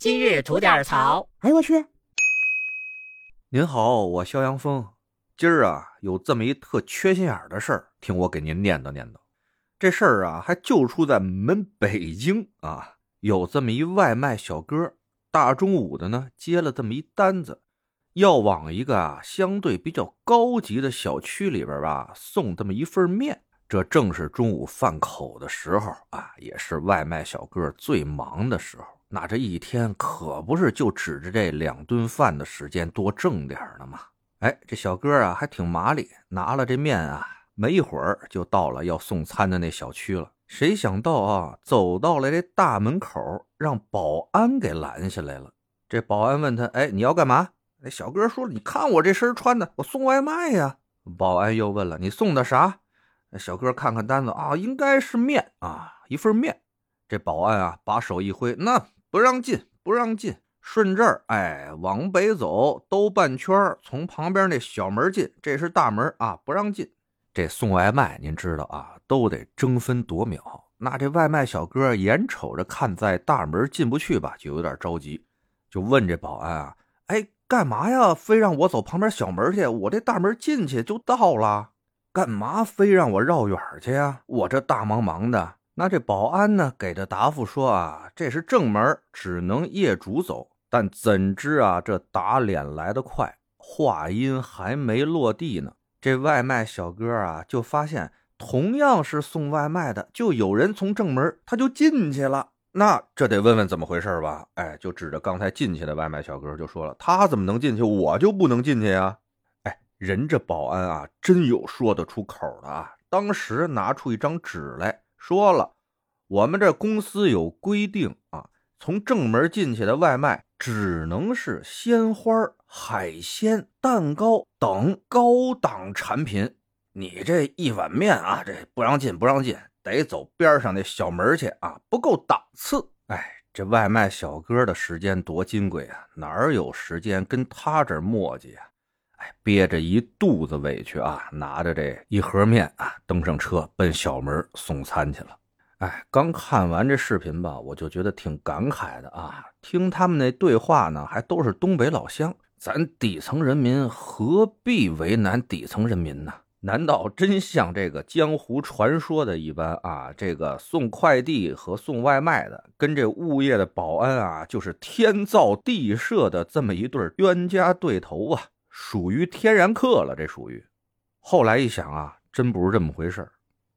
今日吐点槽。哎呦我去！您好，我肖阳峰。今儿啊，有这么一特缺心眼儿的事儿，听我给您念叨念叨。这事儿啊，还就出在门北京啊。有这么一外卖小哥，大中午的呢，接了这么一单子，要往一个啊相对比较高级的小区里边吧送这么一份面。这正是中午饭口的时候啊，也是外卖小哥最忙的时候。那这一天可不是就指着这两顿饭的时间多挣点呢吗？哎，这小哥啊还挺麻利，拿了这面啊，没一会儿就到了要送餐的那小区了。谁想到啊，走到了这大门口，让保安给拦下来了。这保安问他：“哎，你要干嘛？”那小哥说：“你看我这身穿的，我送外卖呀。”保安又问了：“你送的啥？”小哥看看单子啊，应该是面啊，一份面。这保安啊，把手一挥，那不让进，不让进。顺这儿，哎，往北走，兜半圈，从旁边那小门进。这是大门啊，不让进。这送外卖，您知道啊，都得争分夺秒。那这外卖小哥眼瞅着看在大门进不去吧，就有点着急，就问这保安啊：“哎，干嘛呀？非让我走旁边小门去？我这大门进去就到了。”干嘛非让我绕远去呀？我这大忙忙的。那这保安呢给的答复说啊，这是正门，只能业主走。但怎知啊，这打脸来得快，话音还没落地呢，这外卖小哥啊就发现，同样是送外卖的，就有人从正门他就进去了。那这得问问怎么回事吧？哎，就指着刚才进去的外卖小哥就说了，他怎么能进去，我就不能进去呀？哎人这保安啊，真有说得出口的啊！当时拿出一张纸来说了，我们这公司有规定啊，从正门进去的外卖只能是鲜花、海鲜、蛋糕等高档产品。你这一碗面啊，这不让进，不让进，得走边上那小门去啊，不够档次。哎，这外卖小哥的时间多金贵啊，哪有时间跟他这磨叽啊？哎，憋着一肚子委屈啊，拿着这一盒面啊，登上车奔小门送餐去了。哎，刚看完这视频吧，我就觉得挺感慨的啊。听他们那对话呢，还都是东北老乡。咱底层人民何必为难底层人民呢？难道真像这个江湖传说的一般啊？这个送快递和送外卖的，跟这物业的保安啊，就是天造地设的这么一对冤家对头啊！属于天然客了，这属于。后来一想啊，真不是这么回事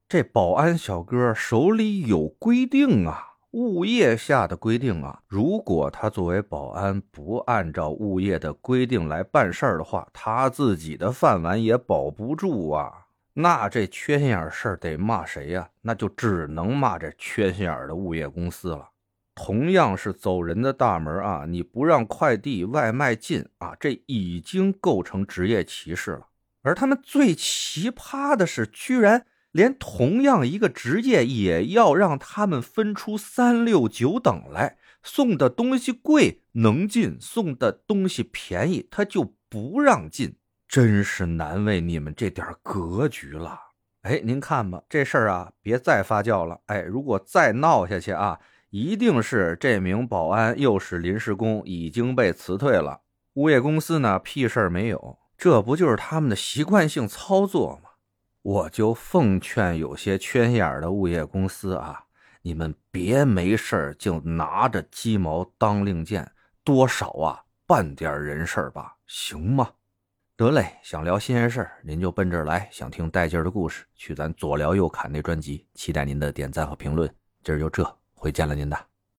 这保安小哥手里有规定啊，物业下的规定啊。如果他作为保安不按照物业的规定来办事儿的话，他自己的饭碗也保不住啊。那这缺心眼事儿得骂谁呀？那就只能骂这缺心眼的物业公司了。同样是走人的大门啊，你不让快递外卖进啊，这已经构成职业歧视了。而他们最奇葩的是，居然连同样一个职业也要让他们分出三六九等来，送的东西贵能进，送的东西便宜他就不让进，真是难为你们这点格局了。哎，您看吧，这事儿啊，别再发酵了。哎，如果再闹下去啊。一定是这名保安又是临时工，已经被辞退了。物业公司呢，屁事儿没有，这不就是他们的习惯性操作吗？我就奉劝有些缺心眼的物业公司啊，你们别没事儿就拿着鸡毛当令箭，多少啊办点人事儿吧，行吗？得嘞，想聊新鲜事儿，您就奔这儿来；想听带劲儿的故事，去咱左聊右侃那专辑。期待您的点赞和评论。今儿就这。会见了您的。